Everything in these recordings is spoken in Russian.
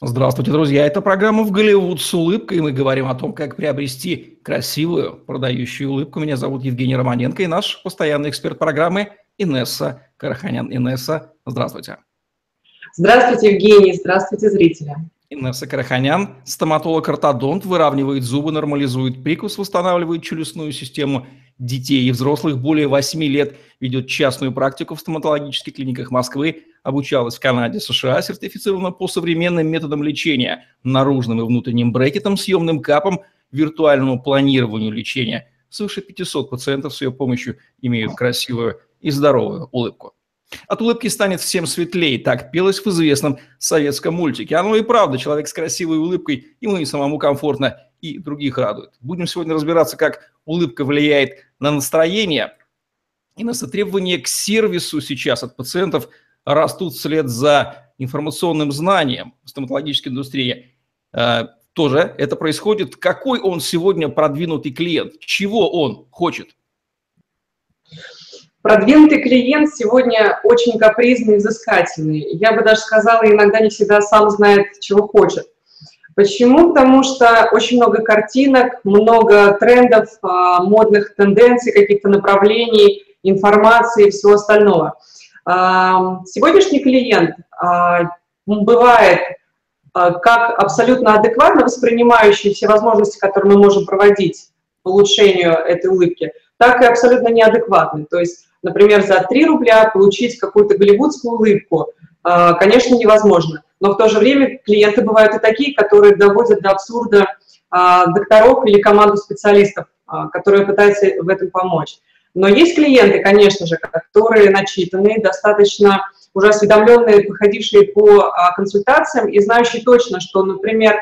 Здравствуйте, друзья. Это программа «В Голливуд с улыбкой». Мы говорим о том, как приобрести красивую, продающую улыбку. Меня зовут Евгений Романенко и наш постоянный эксперт программы Инесса Караханян. Инесса, здравствуйте. Здравствуйте, Евгений. Здравствуйте, зрители. Инесса Караханян, стоматолог-ортодонт, выравнивает зубы, нормализует прикус, восстанавливает челюстную систему детей и взрослых более 8 лет, ведет частную практику в стоматологических клиниках Москвы, обучалась в Канаде, США, сертифицирована по современным методам лечения, наружным и внутренним брекетом, съемным капом, виртуальному планированию лечения. Свыше 500 пациентов с ее помощью имеют красивую и здоровую улыбку. От улыбки станет всем светлее, так пелось в известном советском мультике. Оно и правда, человек с красивой улыбкой, ему и самому комфортно, и других радует. Будем сегодня разбираться, как улыбка влияет на настроение и на требования к сервису сейчас от пациентов растут вслед за информационным знанием в стоматологической индустрии. Э, тоже это происходит. Какой он сегодня продвинутый клиент? Чего он хочет? Продвинутый клиент сегодня очень капризный и взыскательный. Я бы даже сказала, иногда не всегда сам знает, чего хочет. Почему? Потому что очень много картинок, много трендов, а, модных тенденций, каких-то направлений, информации и всего остального. А, сегодняшний клиент а, бывает как абсолютно адекватно воспринимающий все возможности, которые мы можем проводить по улучшению этой улыбки, так и абсолютно неадекватный. То есть, например, за 3 рубля получить какую-то голливудскую улыбку, конечно, невозможно но в то же время клиенты бывают и такие, которые доводят до абсурда а, докторов или команду специалистов, а, которые пытаются в этом помочь. Но есть клиенты, конечно же, которые начитанные, достаточно уже осведомленные, походившие по а, консультациям и знающие точно, что, например,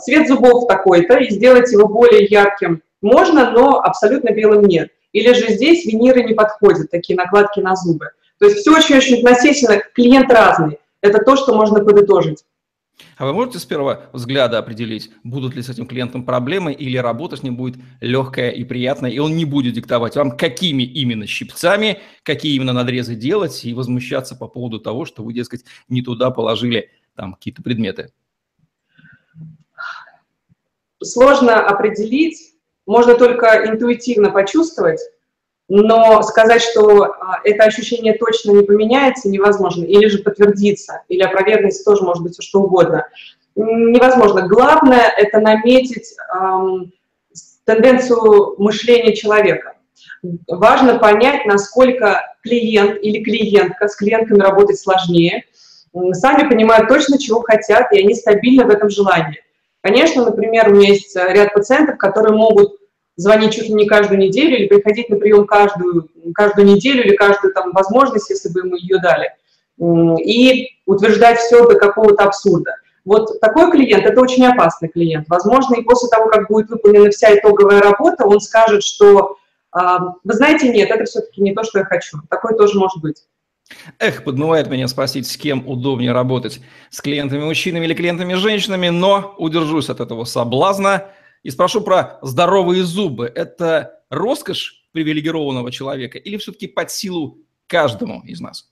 цвет зубов такой-то, и сделать его более ярким можно, но абсолютно белым нет. Или же здесь виниры не подходят, такие накладки на зубы. То есть все очень-очень относительно, клиент разный. Это то, что можно подытожить. А вы можете с первого взгляда определить, будут ли с этим клиентом проблемы, или работа с ним будет легкая и приятная, и он не будет диктовать вам, какими именно щипцами, какие именно надрезы делать, и возмущаться по поводу того, что вы, дескать, не туда положили там какие-то предметы? Сложно определить, можно только интуитивно почувствовать, но сказать, что а, это ощущение точно не поменяется, невозможно, или же подтвердится, или опровергнется тоже может быть все что угодно. Невозможно. Главное – это наметить эм, тенденцию мышления человека. Важно понять, насколько клиент или клиентка, с клиентками работать сложнее, сами понимают точно, чего хотят, и они стабильны в этом желании. Конечно, например, у меня есть ряд пациентов, которые могут звонить чуть ли не каждую неделю или приходить на прием каждую, каждую неделю или каждую там возможность, если бы мы ее дали, и утверждать все до какого-то абсурда. Вот такой клиент – это очень опасный клиент. Возможно, и после того, как будет выполнена вся итоговая работа, он скажет, что а, вы знаете, нет, это все-таки не то, что я хочу. Такое тоже может быть. Эх, подмывает меня спросить, с кем удобнее работать, с клиентами-мужчинами или клиентами-женщинами, но удержусь от этого соблазна – и спрошу про здоровые зубы. Это роскошь привилегированного человека или все-таки под силу каждому из нас?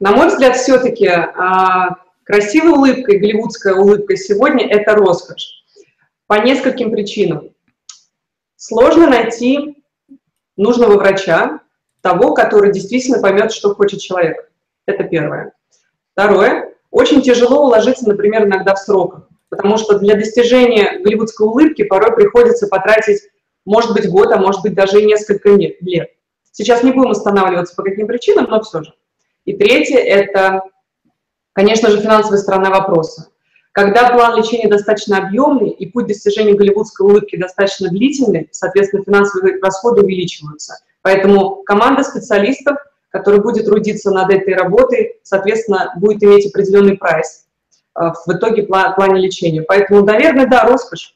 На мой взгляд, все-таки а, красивая улыбка и голливудская улыбка сегодня – это роскошь. По нескольким причинам. Сложно найти нужного врача, того, который действительно поймет, что хочет человек. Это первое. Второе. Очень тяжело уложиться, например, иногда в сроках потому что для достижения голливудской улыбки порой приходится потратить, может быть, год, а может быть, даже и несколько лет. Сейчас не будем останавливаться по каким причинам, но все же. И третье – это, конечно же, финансовая сторона вопроса. Когда план лечения достаточно объемный и путь достижения голливудской улыбки достаточно длительный, соответственно, финансовые расходы увеличиваются. Поэтому команда специалистов, которая будет трудиться над этой работой, соответственно, будет иметь определенный прайс. Э, в итоге плане лечения. Поэтому, наверное, да, роскошь.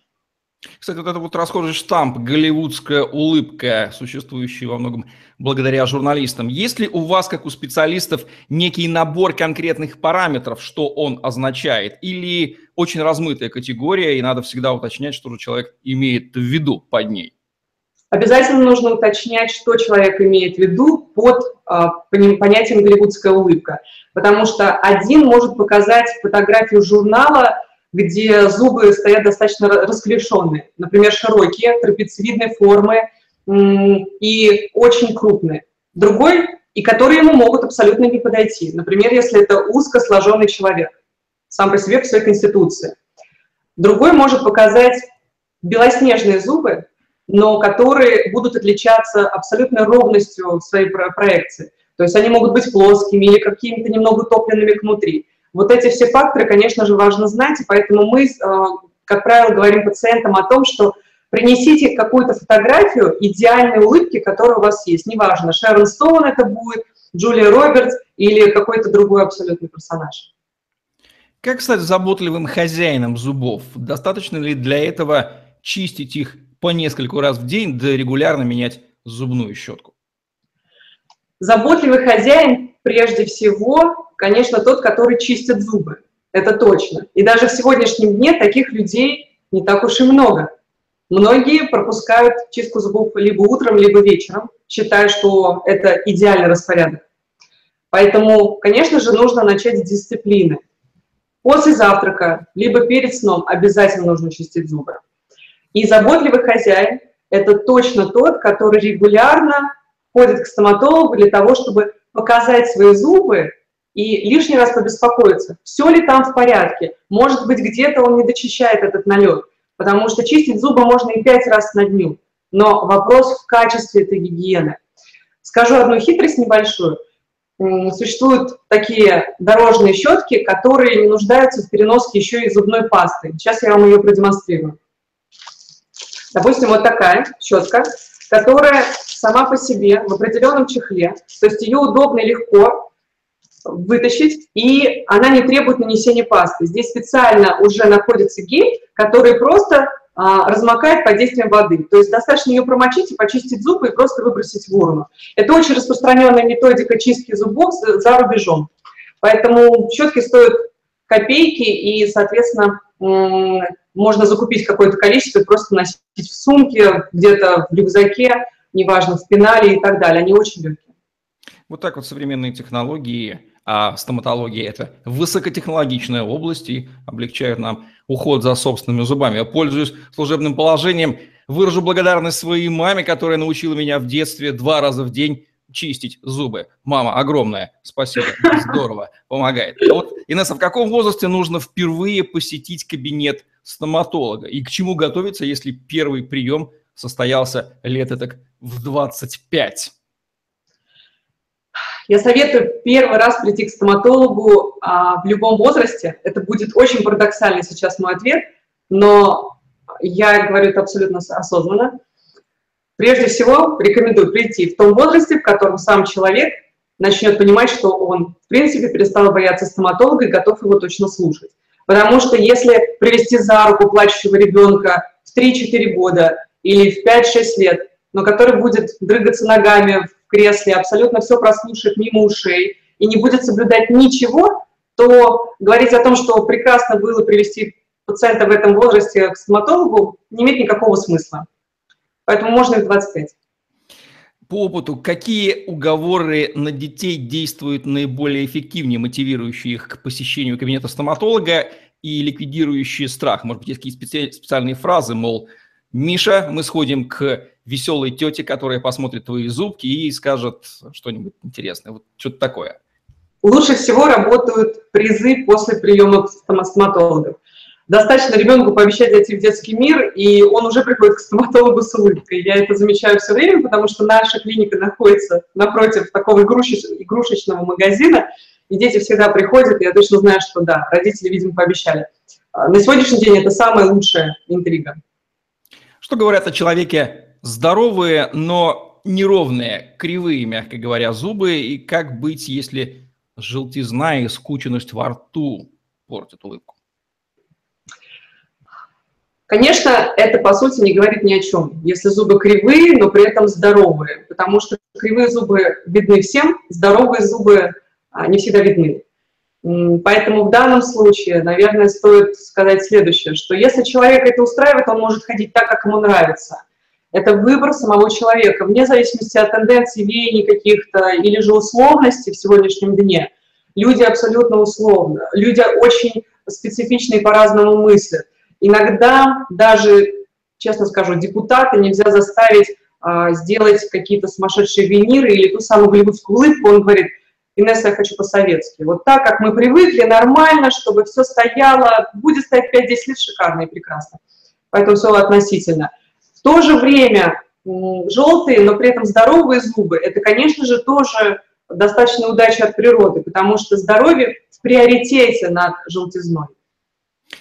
Кстати, вот это вот расхожий штамп, голливудская улыбка, существующий во многом благодаря журналистам. Есть ли у вас, как у специалистов, некий набор конкретных параметров, что он означает? Или очень размытая категория, и надо всегда уточнять, что же человек имеет в виду под ней? Обязательно нужно уточнять, что человек имеет в виду под а, понятием голливудская улыбка, потому что один может показать фотографию журнала, где зубы стоят достаточно расклешенные, например, широкие, трапециевидной формы и очень крупные. Другой, и которые ему могут абсолютно не подойти. Например, если это узко сложенный человек, сам по себе в своей конституции. Другой может показать белоснежные зубы, но которые будут отличаться абсолютной ровностью своей проекции. То есть они могут быть плоскими или какими-то немного утопленными внутри. Вот эти все факторы, конечно же, важно знать, и поэтому мы, э, как правило, говорим пациентам о том, что принесите какую-то фотографию идеальной улыбки, которая у вас есть. Неважно, Шерон Стоун это будет, Джулия Робертс или какой-то другой абсолютный персонаж. Как стать заботливым хозяином зубов? Достаточно ли для этого чистить их по нескольку раз в день, да регулярно менять зубную щетку? Заботливый хозяин прежде всего, конечно, тот, который чистит зубы. Это точно. И даже в сегодняшнем дне таких людей не так уж и много. Многие пропускают чистку зубов либо утром, либо вечером, считая, что это идеальный распорядок. Поэтому, конечно же, нужно начать с дисциплины. После завтрака, либо перед сном обязательно нужно чистить зубы. И заботливый хозяин – это точно тот, который регулярно ходит к стоматологу для того, чтобы показать свои зубы и лишний раз побеспокоиться, все ли там в порядке. Может быть, где-то он не дочищает этот налет, потому что чистить зубы можно и пять раз на дню. Но вопрос в качестве этой гигиены. Скажу одну хитрость небольшую. Существуют такие дорожные щетки, которые не нуждаются в переноске еще и зубной пасты. Сейчас я вам ее продемонстрирую. Допустим, вот такая щетка, которая сама по себе в определенном чехле, то есть ее удобно и легко вытащить, и она не требует нанесения пасты. Здесь специально уже находится гель, который просто а, размокает под действием воды. То есть достаточно ее промочить и почистить зубы и просто выбросить в урну. Это очень распространенная методика чистки зубов за рубежом. Поэтому щетки стоят копейки, и, соответственно, можно закупить какое-то количество и просто носить в сумке, где-то в рюкзаке, неважно, в пенале и так далее. Они очень легкие. Вот так вот современные технологии, а стоматология – это высокотехнологичная область и облегчают нам уход за собственными зубами. Я пользуюсь служебным положением, выражу благодарность своей маме, которая научила меня в детстве два раза в день чистить зубы. Мама, огромное спасибо, здорово, помогает. А вот, Инесса, в каком возрасте нужно впервые посетить кабинет стоматолога? И к чему готовиться, если первый прием состоялся лет так в 25? Я советую первый раз прийти к стоматологу а, в любом возрасте. Это будет очень парадоксальный сейчас мой ответ, но я говорю это абсолютно осознанно. Прежде всего, рекомендую прийти в том возрасте, в котором сам человек начнет понимать, что он, в принципе, перестал бояться стоматолога и готов его точно слушать. Потому что если привести за руку плачущего ребенка в 3-4 года или в 5-6 лет, но который будет дрыгаться ногами в кресле, абсолютно все прослушает мимо ушей и не будет соблюдать ничего, то говорить о том, что прекрасно было привести пациента в этом возрасте к стоматологу, не имеет никакого смысла. Поэтому можно и в 25. По опыту, какие уговоры на детей действуют наиболее эффективнее, мотивирующие их к посещению кабинета стоматолога и ликвидирующие страх? Может быть, есть какие-то специальные фразы, мол, Миша, мы сходим к веселой тете, которая посмотрит твои зубки и скажет что-нибудь интересное. Вот что-то такое. Лучше всего работают призы после приема стоматологов. Достаточно ребенку пообещать зайти в детский мир, и он уже приходит к стоматологу с улыбкой. Я это замечаю все время, потому что наша клиника находится напротив такого игрушечного магазина, и дети всегда приходят, и я точно знаю, что да, родители, видимо, пообещали. А, на сегодняшний день это самая лучшая интрига. Что говорят о человеке здоровые, но неровные, кривые, мягко говоря, зубы, и как быть, если желтизна и скученность во рту портят улыбку? Конечно, это, по сути, не говорит ни о чем, если зубы кривые, но при этом здоровые, потому что кривые зубы видны всем, здоровые зубы а, не всегда видны. Поэтому в данном случае, наверное, стоит сказать следующее, что если человек это устраивает, он может ходить так, как ему нравится. Это выбор самого человека, вне зависимости от тенденций, веяний каких-то или же условностей в сегодняшнем дне. Люди абсолютно условны, люди очень специфичные по-разному мыслят. Иногда даже, честно скажу, депутата нельзя заставить а, сделать какие-то сумасшедшие виниры или ту самую голливудскую улыбку, он говорит, Инесса, я хочу по-советски. Вот так, как мы привыкли, нормально, чтобы все стояло, будет стоять 5-10 лет шикарно и прекрасно. Поэтому все относительно. В то же время желтые, но при этом здоровые зубы, это, конечно же, тоже достаточно удача от природы, потому что здоровье в приоритете над желтизной.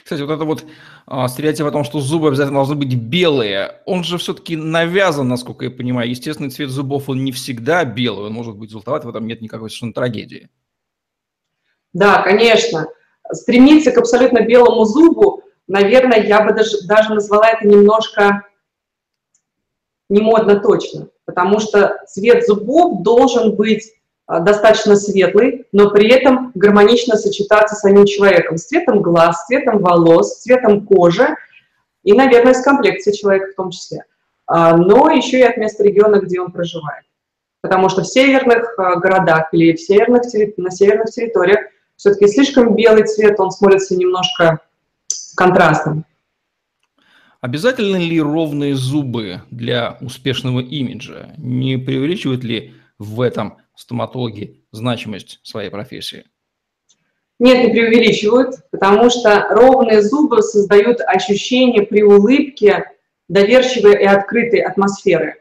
Кстати, вот это вот а, стереотип о том, что зубы обязательно должны быть белые, он же все-таки навязан, насколько я понимаю. Естественный цвет зубов, он не всегда белый, он может быть желтоват, в этом нет никакой совершенно трагедии. Да, конечно. Стремиться к абсолютно белому зубу, наверное, я бы даже, даже назвала это немножко не модно точно, потому что цвет зубов должен быть достаточно светлый, но при этом гармонично сочетаться с самим человеком, с цветом глаз, с цветом волос, с цветом кожи и, наверное, с комплекцией человека в том числе. А, но еще и от места региона, где он проживает. Потому что в северных а, городах или в северных, на северных территориях все-таки слишком белый цвет, он смотрится немножко контрастным. Обязательны ли ровные зубы для успешного имиджа? Не преувеличивает ли в этом стоматологи значимость своей профессии? Нет, не преувеличивают, потому что ровные зубы создают ощущение при улыбке доверчивой и открытой атмосферы.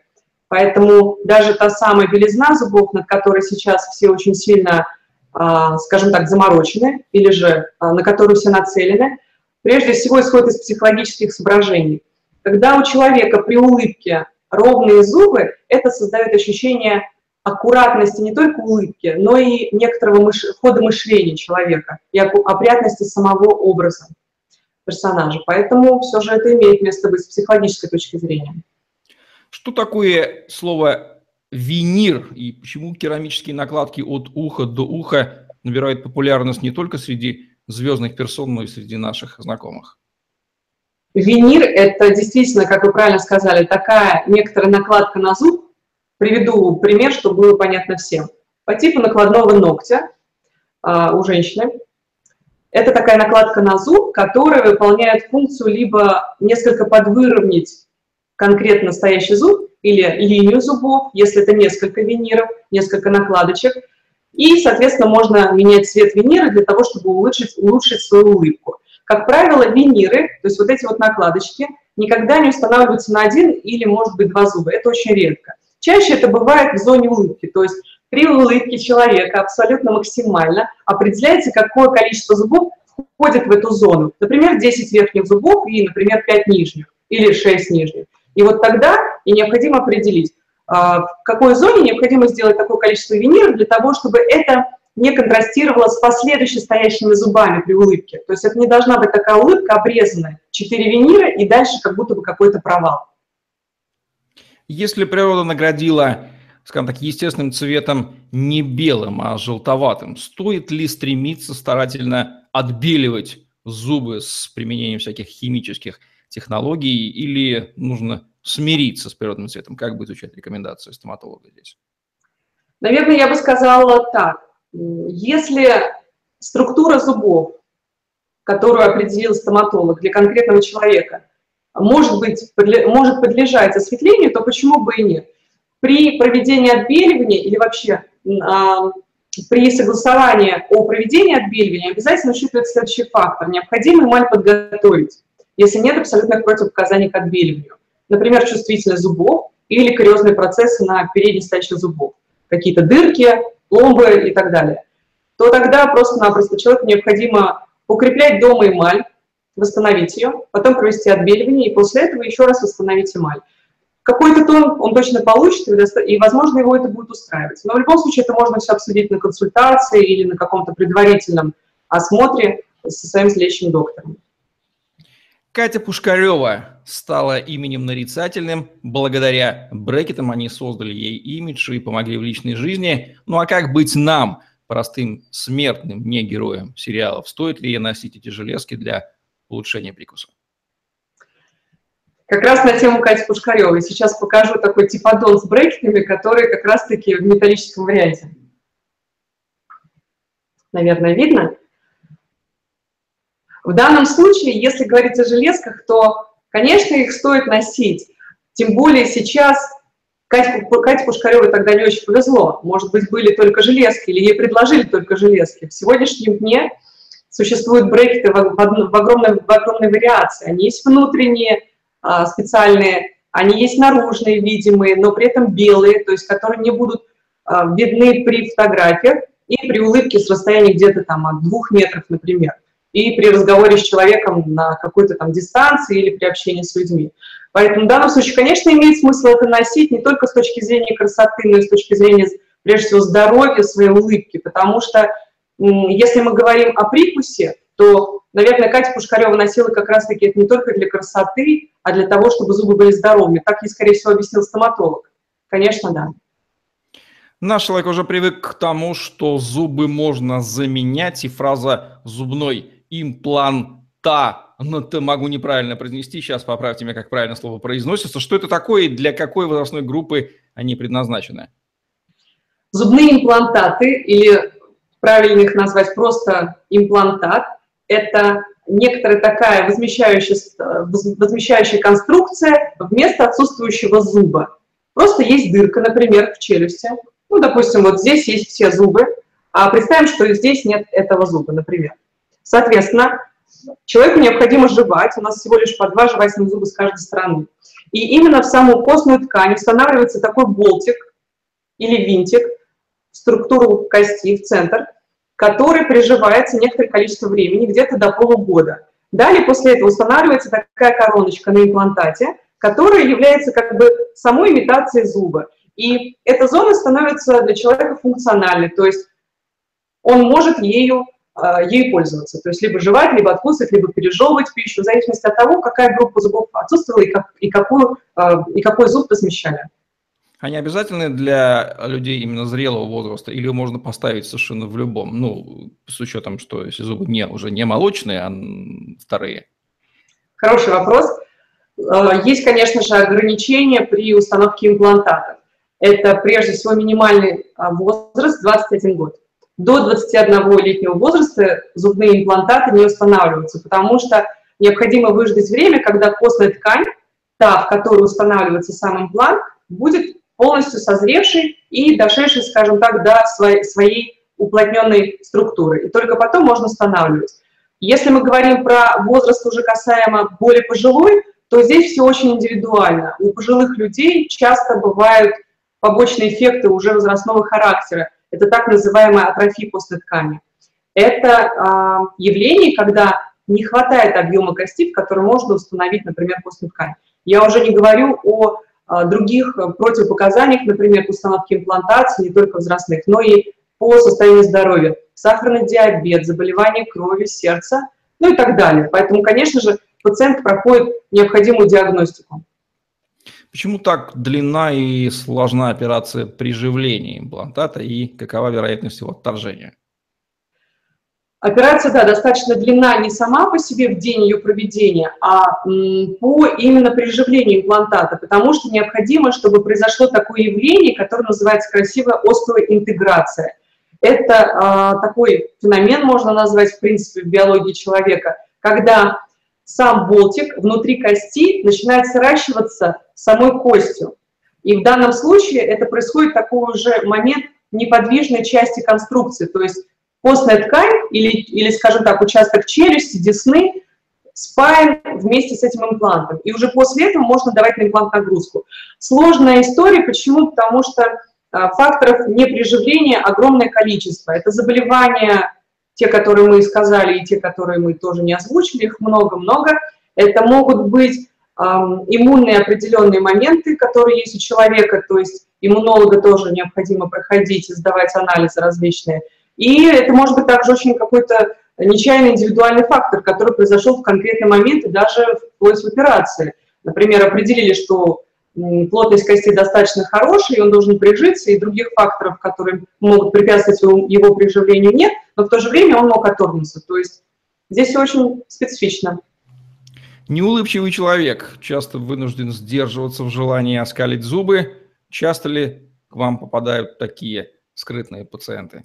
Поэтому даже та самая белизна зубов, над которой сейчас все очень сильно, а, скажем так, заморочены, или же а, на которую все нацелены, прежде всего исходит из психологических соображений. Когда у человека при улыбке ровные зубы, это создает ощущение аккуратности не только улыбки, но и некоторого мыш... хода мышления человека и опрятности самого образа персонажа. Поэтому все же это имеет место быть с психологической точки зрения. Что такое слово винир и почему керамические накладки от уха до уха набирают популярность не только среди звездных персон, но и среди наших знакомых? Винир – это действительно, как вы правильно сказали, такая некоторая накладка на зуб, Приведу пример, чтобы было понятно всем. По типу накладного ногтя а, у женщины. Это такая накладка на зуб, которая выполняет функцию либо несколько подвыровнять конкретно настоящий зуб или линию зубов, если это несколько виниров, несколько накладочек. И, соответственно, можно менять цвет винира для того, чтобы улучшить, улучшить свою улыбку. Как правило, виниры, то есть вот эти вот накладочки, никогда не устанавливаются на один или, может быть, два зуба. Это очень редко. Чаще это бывает в зоне улыбки, то есть при улыбке человека абсолютно максимально определяется, какое количество зубов входит в эту зону. Например, 10 верхних зубов и, например, 5 нижних или 6 нижних. И вот тогда и необходимо определить, а, в какой зоне необходимо сделать такое количество виниров для того, чтобы это не контрастировало с последующими стоящими зубами при улыбке. То есть это не должна быть такая улыбка обрезанная, 4 винира и дальше как будто бы какой-то провал. Если природа наградила, скажем так, естественным цветом не белым, а желтоватым, стоит ли стремиться старательно отбеливать зубы с применением всяких химических технологий или нужно смириться с природным цветом? Как будет звучать рекомендация стоматолога здесь? Наверное, я бы сказала так. Если структура зубов, которую определил стоматолог для конкретного человека, может, быть, может подлежать осветлению, то почему бы и нет? При проведении отбеливания или вообще а, при согласовании о проведении отбеливания обязательно учитывается следующий фактор. Необходимо эмаль подготовить, если нет абсолютных противопоказаний к отбеливанию. Например, чувствительность зубов или кариозные процессы на передней стаче зубов, какие-то дырки, пломбы и так далее. То тогда просто-напросто человеку необходимо укреплять дома эмаль, восстановить ее, потом провести отбеливание, и после этого еще раз восстановить эмаль. Какой-то тон он точно получит, и, возможно, его это будет устраивать. Но в любом случае это можно все обсудить на консультации или на каком-то предварительном осмотре со своим лечащим доктором. Катя Пушкарева стала именем нарицательным. Благодаря брекетам они создали ей имидж и помогли в личной жизни. Ну а как быть нам, простым смертным, не героям сериалов? Стоит ли носить эти железки для улучшения прикуса? Как раз на тему Кати Пушкаревой. Сейчас покажу такой типодон с брекетами, который как раз-таки в металлическом варианте. Наверное, видно? В данном случае, если говорить о железках, то, конечно, их стоит носить. Тем более сейчас Кате, Кате Пушкаревой тогда не очень повезло. Может быть, были только железки, или ей предложили только железки. В сегодняшнем дне существуют брекеты в, в, огромной, в огромной вариации. Они есть внутренние, а, специальные, они есть наружные, видимые, но при этом белые, то есть которые не будут а, видны при фотографиях и при улыбке с расстояния где-то там от двух метров, например, и при разговоре с человеком на какой-то там дистанции или при общении с людьми. Поэтому в данном случае, конечно, имеет смысл это носить не только с точки зрения красоты, но и с точки зрения, прежде всего, здоровья своей улыбки, потому что если мы говорим о прикусе, то, наверное, Катя Пушкарева носила как раз-таки это не только для красоты, а для того, чтобы зубы были здоровыми. Так ей, скорее всего, объяснил стоматолог. Конечно, да. Наш человек уже привык к тому, что зубы можно заменять, и фраза «зубной импланта», ну, ты могу неправильно произнести, сейчас поправьте меня, как правильно слово произносится. Что это такое и для какой возрастной группы они предназначены? Зубные имплантаты, или правильно их назвать просто имплантат, это некоторая такая возмещающая, возмещающая конструкция вместо отсутствующего зуба. Просто есть дырка, например, в челюсти. Ну, допустим, вот здесь есть все зубы, а представим, что здесь нет этого зуба, например. Соответственно, человеку необходимо жевать, у нас всего лишь по два жевательных зуба с каждой стороны. И именно в саму костную ткань устанавливается такой болтик или винтик структуру кости, в центр – который приживается некоторое количество времени, где-то до полугода. Далее после этого устанавливается такая короночка на имплантате, которая является как бы самой имитацией зуба. И эта зона становится для человека функциональной, то есть он может ею, а, ею пользоваться. То есть либо жевать, либо откусывать, либо пережевывать пищу, в зависимости от того, какая группа зубов отсутствовала и, как, и, какую, а, и какой зуб размещали. Они обязательны для людей именно зрелого возраста или можно поставить совершенно в любом? Ну, с учетом, что если зубы не, уже не молочные, а вторые. Хороший вопрос. Э, есть, конечно же, ограничения при установке имплантатов. Это, прежде всего, минимальный а, возраст 21 год. До 21-летнего возраста зубные имплантаты не устанавливаются, потому что необходимо выждать время, когда костная ткань, та, в которой устанавливается сам имплант, будет полностью созревший и дошедший, скажем так, до своей, своей уплотненной структуры. И только потом можно устанавливать. Если мы говорим про возраст уже касаемо более пожилой, то здесь все очень индивидуально. У пожилых людей часто бывают побочные эффекты уже возрастного характера. Это так называемая атрофия после ткани. Это э, явление, когда не хватает объема кости, который можно установить, например, костную ткань. Я уже не говорю о других э, противопоказаниях, например, к установке имплантации, не только взрослых, но и по состоянию здоровья. Сахарный диабет, заболевания крови, сердца, ну и так далее. Поэтому, конечно же, пациент проходит необходимую диагностику. Почему так длинна и сложна операция приживления имплантата и какова вероятность его отторжения? Операция, да, достаточно длинна не сама по себе в день ее проведения, а по именно приживлению имплантата, потому что необходимо, чтобы произошло такое явление, которое называется красивая остеоинтеграция. Это а, такой феномен, можно назвать, в принципе, в биологии человека, когда сам болтик внутри кости начинает сращиваться самой костью. И в данном случае это происходит такой уже момент неподвижной части конструкции, то есть Костная ткань или, или, скажем так, участок челюсти, десны спаян вместе с этим имплантом. И уже после этого можно давать на имплант нагрузку. Сложная история. Почему? Потому что а, факторов неприживления огромное количество. Это заболевания, те, которые мы сказали, и те, которые мы тоже не озвучили, их много-много. Это могут быть эм, иммунные определенные моменты, которые есть у человека, то есть иммунолога тоже необходимо проходить и сдавать анализы различные – и это может быть также очень какой-то нечаянный индивидуальный фактор, который произошел в конкретный момент и даже вплоть в операции. Например, определили, что плотность кости достаточно хорошая, и он должен прижиться, и других факторов, которые могут препятствовать его приживлению, нет, но в то же время он мог отторгнуться. То есть здесь очень специфично. Неулыбчивый человек часто вынужден сдерживаться в желании оскалить зубы. Часто ли к вам попадают такие скрытные пациенты?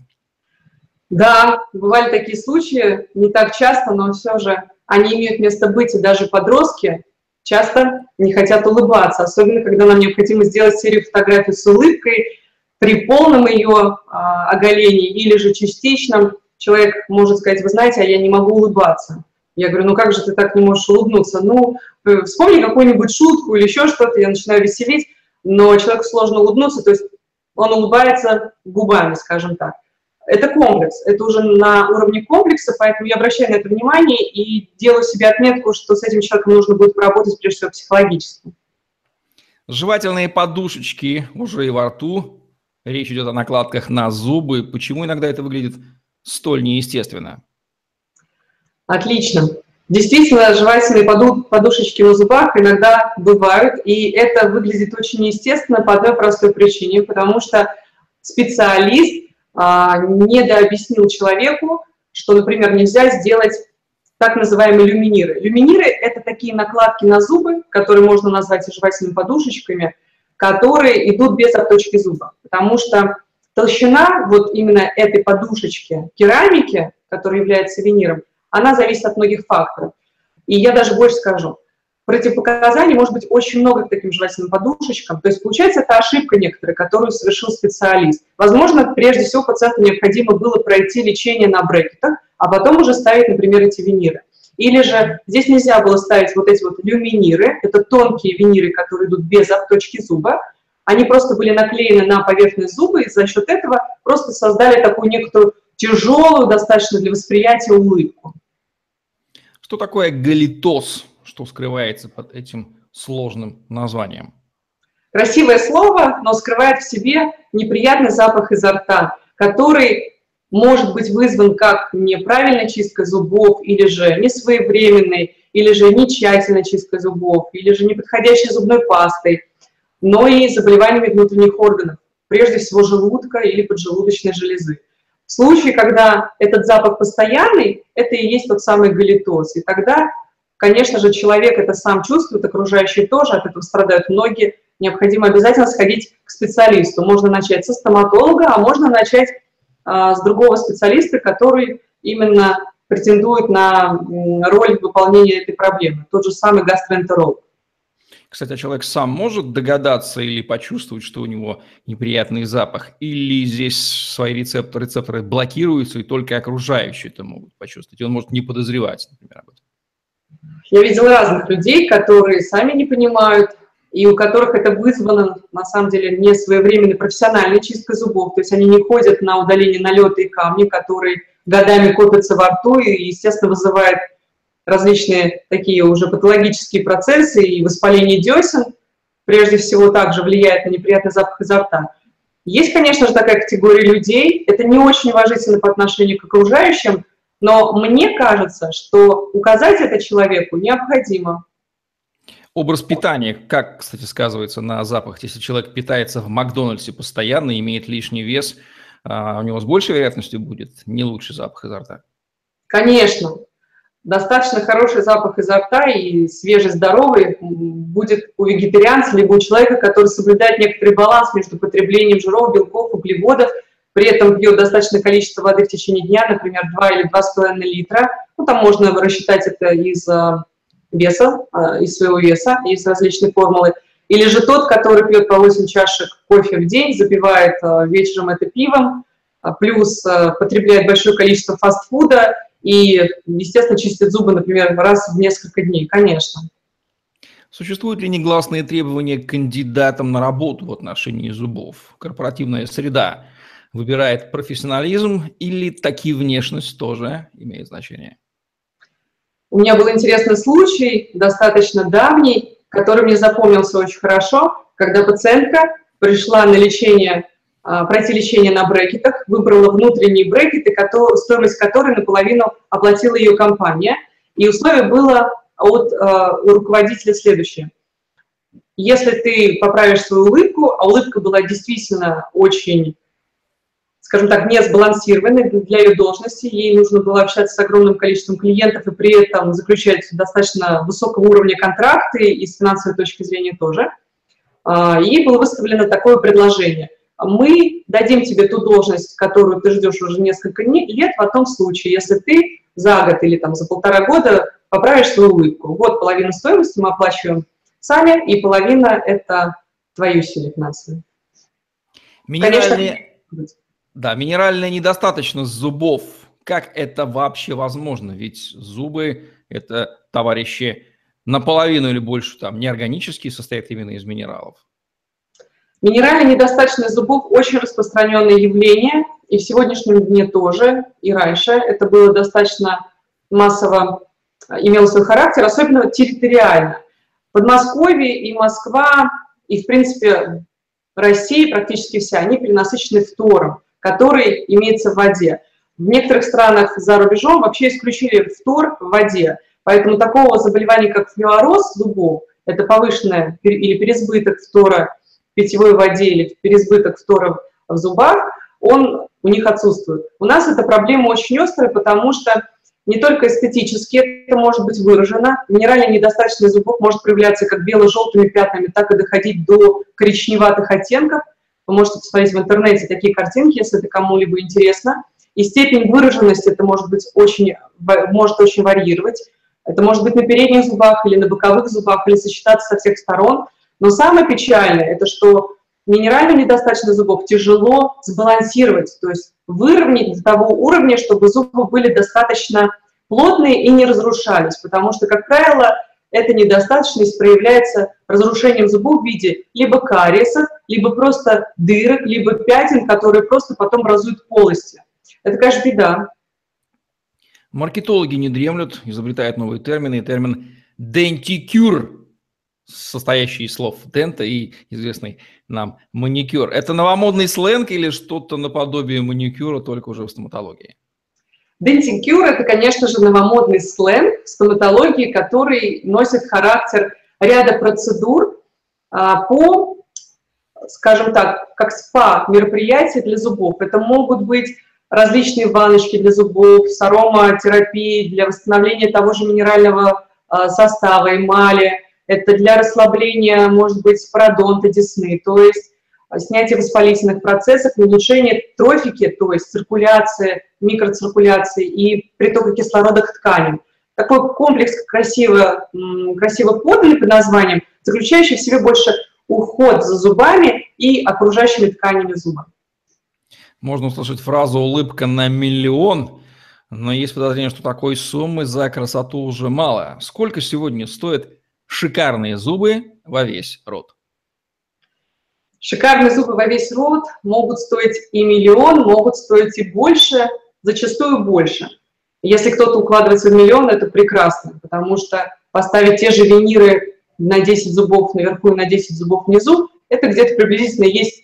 Да, бывали такие случаи, не так часто, но все же они имеют место быть, и даже подростки часто не хотят улыбаться, особенно когда нам необходимо сделать серию фотографий с улыбкой, при полном ее а, оголении или же частичном человек может сказать, вы знаете, а я не могу улыбаться. Я говорю, ну как же ты так не можешь улыбнуться? Ну, э, вспомни какую-нибудь шутку или еще что-то, я начинаю веселить, но человеку сложно улыбнуться, то есть он улыбается губами, скажем так. Это комплекс, это уже на уровне комплекса, поэтому я обращаю на это внимание и делаю себе отметку, что с этим человеком нужно будет поработать прежде всего психологически. Жевательные подушечки уже и во рту. Речь идет о накладках на зубы. Почему иногда это выглядит столь неестественно? Отлично. Действительно, жевательные подушечки на зубах иногда бывают, и это выглядит очень неестественно по одной простой причине, потому что специалист недообъяснил человеку, что, например, нельзя сделать так называемые люминиры. Люминиры – это такие накладки на зубы, которые можно назвать жевательными подушечками, которые идут без обточки зуба, потому что толщина вот именно этой подушечки керамики, которая является виниром, она зависит от многих факторов. И я даже больше скажу, противопоказаний может быть очень много к таким жевательным подушечкам. То есть, получается, это ошибка некоторая, которую совершил специалист. Возможно, прежде всего пациенту необходимо было пройти лечение на брекетах, а потом уже ставить, например, эти виниры. Или же здесь нельзя было ставить вот эти вот люминиры, это тонкие виниры, которые идут без обточки зуба, они просто были наклеены на поверхность зуба, и за счет этого просто создали такую некоторую тяжелую, достаточно для восприятия улыбку. Что такое галитоз? Что скрывается под этим сложным названием? Красивое слово, но скрывает в себе неприятный запах изо рта, который может быть вызван как неправильной чисткой зубов, или же несвоевременной, или же не тщательной чисткой зубов, или же неподходящей зубной пастой, но и заболеваниями внутренних органов, прежде всего желудка или поджелудочной железы. В случае, когда этот запах постоянный, это и есть тот самый галитоз. И тогда, конечно же, человек это сам чувствует, окружающие тоже, от этого страдают многие. Необходимо обязательно сходить к специалисту. Можно начать со стоматолога, а можно начать а, с другого специалиста, который именно претендует на роль выполнения этой проблемы. Тот же самый гастроэнтеролог. Кстати, а человек сам может догадаться или почувствовать, что у него неприятный запах, или здесь свои рецепторы, рецепторы блокируются, и только окружающие это могут почувствовать, и он может не подозревать, например, об этом. Я видела разных людей, которые сами не понимают, и у которых это вызвано, на самом деле, не своевременной профессиональной чисткой зубов, то есть они не ходят на удаление налета и камни, которые годами копятся во рту и, естественно, вызывают различные такие уже патологические процессы и воспаление десен, прежде всего, также влияет на неприятный запах изо рта. Есть, конечно же, такая категория людей, это не очень уважительно по отношению к окружающим, но мне кажется, что указать это человеку необходимо. Образ питания, как, кстати, сказывается на запах? Если человек питается в Макдональдсе постоянно, имеет лишний вес, а у него с большей вероятностью будет не лучший запах изо рта? Конечно достаточно хороший запах изо рта и свежий, здоровый будет у вегетарианца, либо у человека, который соблюдает некоторый баланс между потреблением жиров, белков, углеводов, при этом пьет достаточное количество воды в течение дня, например, 2 или 2,5 литра. Ну, там можно рассчитать это из э, веса, э, из своего веса, из различной формулы. Или же тот, который пьет по 8 чашек кофе в день, запивает э, вечером это пивом, плюс потребляет большое количество фастфуда, и, естественно, чистят зубы, например, раз в несколько дней, конечно. Существуют ли негласные требования к кандидатам на работу в отношении зубов? Корпоративная среда выбирает профессионализм или такие внешность тоже имеет значение? У меня был интересный случай, достаточно давний, который мне запомнился очень хорошо, когда пациентка пришла на лечение а, пройти лечение на брекетах, выбрала внутренние брекеты, стоимость которой наполовину оплатила ее компания. И условие было от э, руководителя следующее. Если ты поправишь свою улыбку, а улыбка была действительно очень скажем так, не сбалансированной для ее должности. Ей нужно было общаться с огромным количеством клиентов и при этом заключать достаточно высокого уровня контракты и с финансовой точки зрения тоже. А, ей было выставлено такое предложение. Мы дадим тебе ту должность, которую ты ждешь уже несколько лет, в том случае, если ты за год или там, за полтора года поправишь свою улыбку. Вот половина стоимости мы оплачиваем сами, и половина – это твои усилия финансовые. Минеральные... Конечно, да, минеральная недостаточность зубов. Как это вообще возможно? Ведь зубы – это товарищи наполовину или больше там неорганические, состоят именно из минералов. Минеральная недостаточность зубов – очень распространенное явление, и в сегодняшнем дне тоже, и раньше. Это было достаточно массово, имело свой характер, особенно территориально. Подмосковье и Москва, и, в принципе, Россия практически вся, они перенасыщены фтором который имеется в воде. В некоторых странах за рубежом вообще исключили фтор в воде, поэтому такого заболевания, как флюороз зубов, это повышенное или переизбыток фтора в питьевой воде или переизбыток фтора в зубах, он у них отсутствует. У нас эта проблема очень острая, потому что не только эстетически это может быть выражено, минеральная недостаточность зубов может проявляться как бело-желтыми пятнами, так и доходить до коричневатых оттенков – вы можете посмотреть в интернете такие картинки, если это кому-либо интересно. И степень выраженности это может быть очень, может очень варьировать. Это может быть на передних зубах или на боковых зубах, или сочетаться со всех сторон. Но самое печальное, это что минеральную недостаточность зубов тяжело сбалансировать, то есть выровнять до того уровня, чтобы зубы были достаточно плотные и не разрушались, потому что, как правило, эта недостаточность проявляется разрушением зубов в виде либо кариесов, либо просто дырок, либо пятен, которые просто потом образуют полости. Это, конечно, беда. Маркетологи не дремлют, изобретают новые термины. Термин «дентикюр», состоящий из слов «дента» и известный нам «маникюр». Это новомодный сленг или что-то наподобие маникюра, только уже в стоматологии? Дентикюр – это, конечно же, новомодный сленг в стоматологии, который носит характер ряда процедур а, по, скажем так, как спа-мероприятия для зубов. Это могут быть различные ванночки для зубов, с ароматерапией для восстановления того же минерального а, состава, эмали. Это для расслабления, может быть, пародонта десны. То есть снятие воспалительных процессов, улучшение трофики, то есть циркуляции, микроциркуляции и притока кислорода к тканям. Такой комплекс красиво, красиво поданный под названием, заключающий в себе больше уход за зубами и окружающими тканями зуба. Можно услышать фразу «улыбка на миллион», но есть подозрение, что такой суммы за красоту уже мало. Сколько сегодня стоят шикарные зубы во весь рот? Шикарные зубы во весь рот могут стоить и миллион, могут стоить и больше, зачастую больше. Если кто-то укладывается в миллион, это прекрасно, потому что поставить те же виниры на 10 зубов наверху и на 10 зубов внизу, это где-то приблизительно есть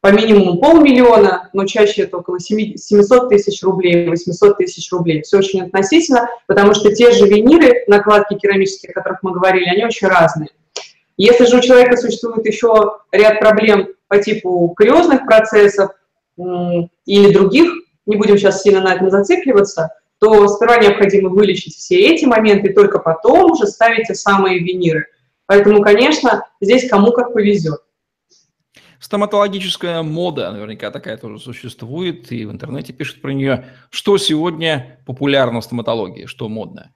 по минимуму полмиллиона, но чаще это около 700 тысяч рублей, 800 тысяч рублей. Все очень относительно, потому что те же виниры, накладки керамические, о которых мы говорили, они очень разные. Если же у человека существует еще ряд проблем по типу кариозных процессов или других, не будем сейчас сильно на этом зацикливаться, то сперва необходимо вылечить все эти моменты, и только потом уже ставить те самые виниры. Поэтому, конечно, здесь кому как повезет. Стоматологическая мода, наверняка такая тоже существует, и в интернете пишут про нее. Что сегодня популярно в стоматологии, что модно?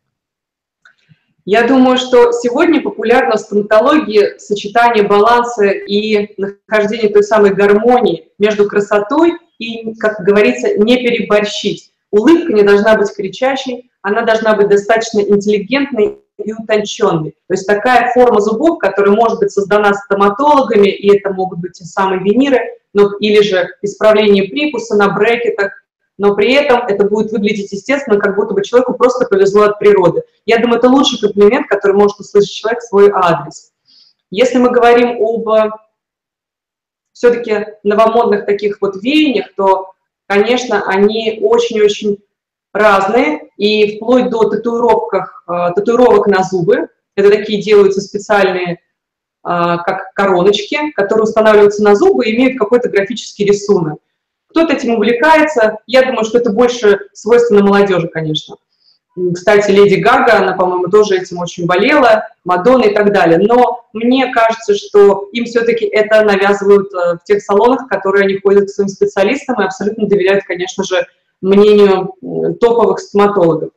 Я думаю, что сегодня популярно в стоматологии сочетание баланса и нахождение той самой гармонии между красотой и, как говорится, не переборщить. Улыбка не должна быть кричащей, она должна быть достаточно интеллигентной и утонченной. То есть такая форма зубов, которая может быть создана стоматологами, и это могут быть те самые виниры, но, или же исправление прикуса на брекетах, но при этом это будет выглядеть естественно, как будто бы человеку просто повезло от природы. Я думаю, это лучший комплимент, который может услышать человек в свой адрес. Если мы говорим об все-таки новомодных таких вот веяниях, то, конечно, они очень-очень разные, и вплоть до татуировках, э, татуировок на зубы. Это такие делаются специальные, э, как короночки, которые устанавливаются на зубы и имеют какой-то графический рисунок. Кто-то этим увлекается. Я думаю, что это больше свойственно молодежи, конечно. Кстати, Леди Гага, она, по-моему, тоже этим очень болела, Мадонна и так далее. Но мне кажется, что им все-таки это навязывают э, в тех салонах, которые они ходят к своим специалистам и абсолютно доверяют, конечно же, мнению топовых стоматологов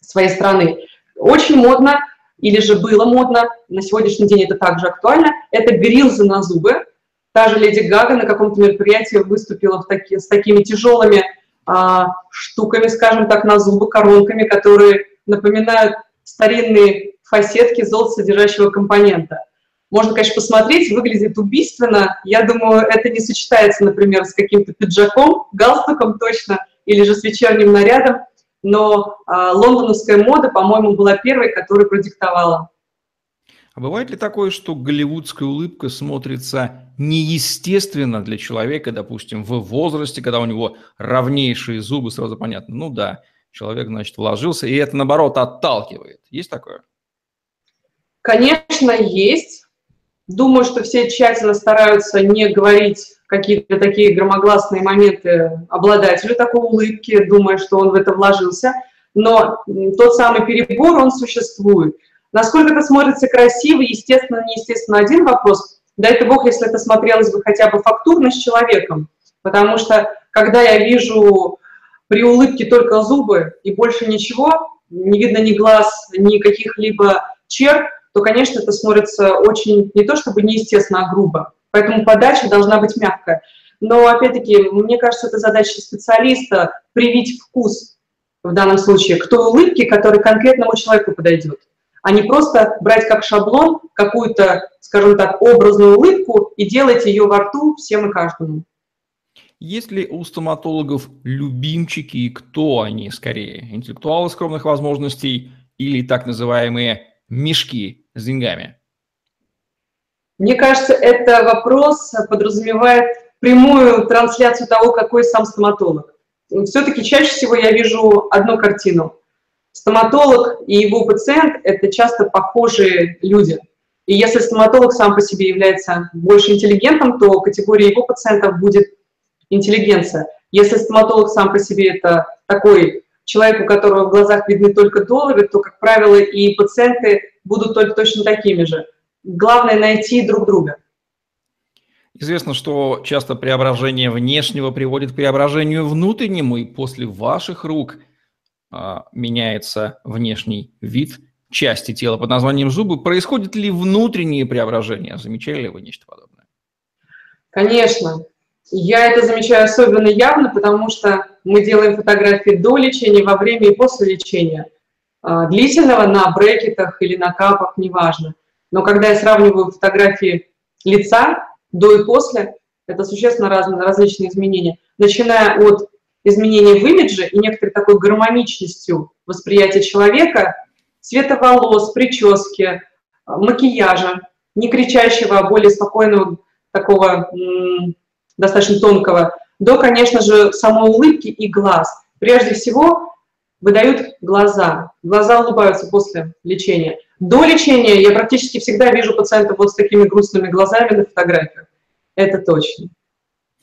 своей страны. Очень модно, или же было модно, на сегодняшний день это также актуально, это грилзы на зубы. Та же Леди Гага на каком-то мероприятии выступила в таки, с такими тяжелыми а, штуками, скажем так, на зубы, коронками, которые напоминают старинные фасетки золотосодержащего компонента. Можно, конечно, посмотреть, выглядит убийственно. Я думаю, это не сочетается, например, с каким-то пиджаком, галстуком точно, или же с вечерним нарядом. Но а, лондоновская мода, по-моему, была первой, которая продиктовала. А бывает ли такое, что голливудская улыбка смотрится неестественно для человека, допустим, в возрасте, когда у него равнейшие зубы, сразу понятно, ну да, человек, значит, вложился, и это, наоборот, отталкивает. Есть такое? Конечно, есть. Думаю, что все тщательно стараются не говорить какие-то такие громогласные моменты обладателю такой улыбки, думая, что он в это вложился. Но тот самый перебор, он существует. Насколько это смотрится красиво, естественно, неестественно, один вопрос. Дай это бог, если это смотрелось бы хотя бы фактурно с человеком. Потому что, когда я вижу при улыбке только зубы и больше ничего, не видно ни глаз, ни каких-либо черт, то, конечно, это смотрится очень, не то чтобы неестественно, а грубо. Поэтому подача должна быть мягкая. Но, опять-таки, мне кажется, это задача специалиста привить вкус в данном случае к той улыбке, которая конкретному человеку подойдет а не просто брать как шаблон какую-то, скажем так, образную улыбку и делать ее во рту всем и каждому. Есть ли у стоматологов любимчики и кто они скорее? Интеллектуалы скромных возможностей или так называемые мешки с деньгами? Мне кажется, это вопрос подразумевает прямую трансляцию того, какой сам стоматолог. Все-таки чаще всего я вижу одну картину стоматолог и его пациент – это часто похожие люди. И если стоматолог сам по себе является больше интеллигентом, то категория его пациентов будет интеллигенция. Если стоматолог сам по себе это такой человек, у которого в глазах видны только доллары, то, как правило, и пациенты будут только точно такими же. Главное – найти друг друга. Известно, что часто преображение внешнего приводит к преображению внутреннему, и после ваших рук – а, меняется внешний вид части тела под названием зубы. Происходит ли внутренние преображения? Замечали ли вы нечто подобное? Конечно. Я это замечаю особенно явно, потому что мы делаем фотографии до лечения, во время и после лечения. А, длительного на брекетах или на капах, неважно. Но когда я сравниваю фотографии лица до и после, это существенно разные, различные изменения. Начиная от изменения в имидже и некоторой такой гармоничностью восприятия человека, цвета волос, прически, макияжа, не кричащего, а более спокойного, такого достаточно тонкого, до, конечно же, самой улыбки и глаз. Прежде всего, выдают глаза. Глаза улыбаются после лечения. До лечения я практически всегда вижу пациентов вот с такими грустными глазами на фотографиях. Это точно.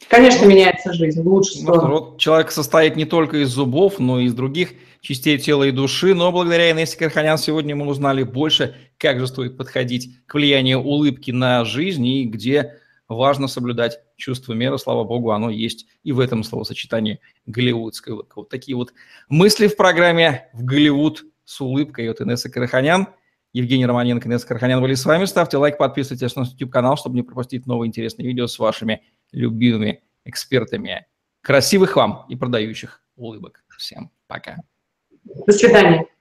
Конечно, меняется жизнь в лучшую ну, сторону. Вот человек состоит не только из зубов, но и из других частей тела и души. Но благодаря Инессе Карханян сегодня мы узнали больше, как же стоит подходить к влиянию улыбки на жизнь и где важно соблюдать чувство меры. Слава богу, оно есть и в этом словосочетании голливудская улыбка. Вот такие вот мысли в программе «В Голливуд с улыбкой» от Инессы Караханян. Евгений Романенко, Инесса Карханян были с вами. Ставьте лайк, подписывайтесь на наш YouTube-канал, чтобы не пропустить новые интересные видео с вашими любимыми экспертами. Красивых вам и продающих улыбок. Всем пока. До свидания.